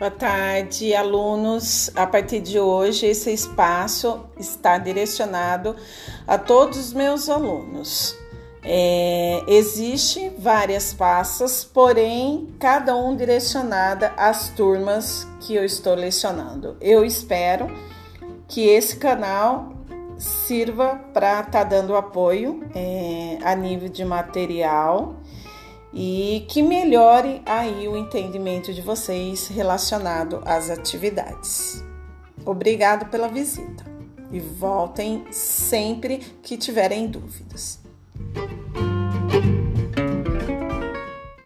Boa tarde, alunos. A partir de hoje, esse espaço está direcionado a todos os meus alunos. É, Existem várias passas, porém, cada um direcionada às turmas que eu estou lecionando. Eu espero que esse canal sirva para estar tá dando apoio é, a nível de material e que melhore aí o entendimento de vocês relacionado às atividades. Obrigado pela visita e voltem sempre que tiverem dúvidas.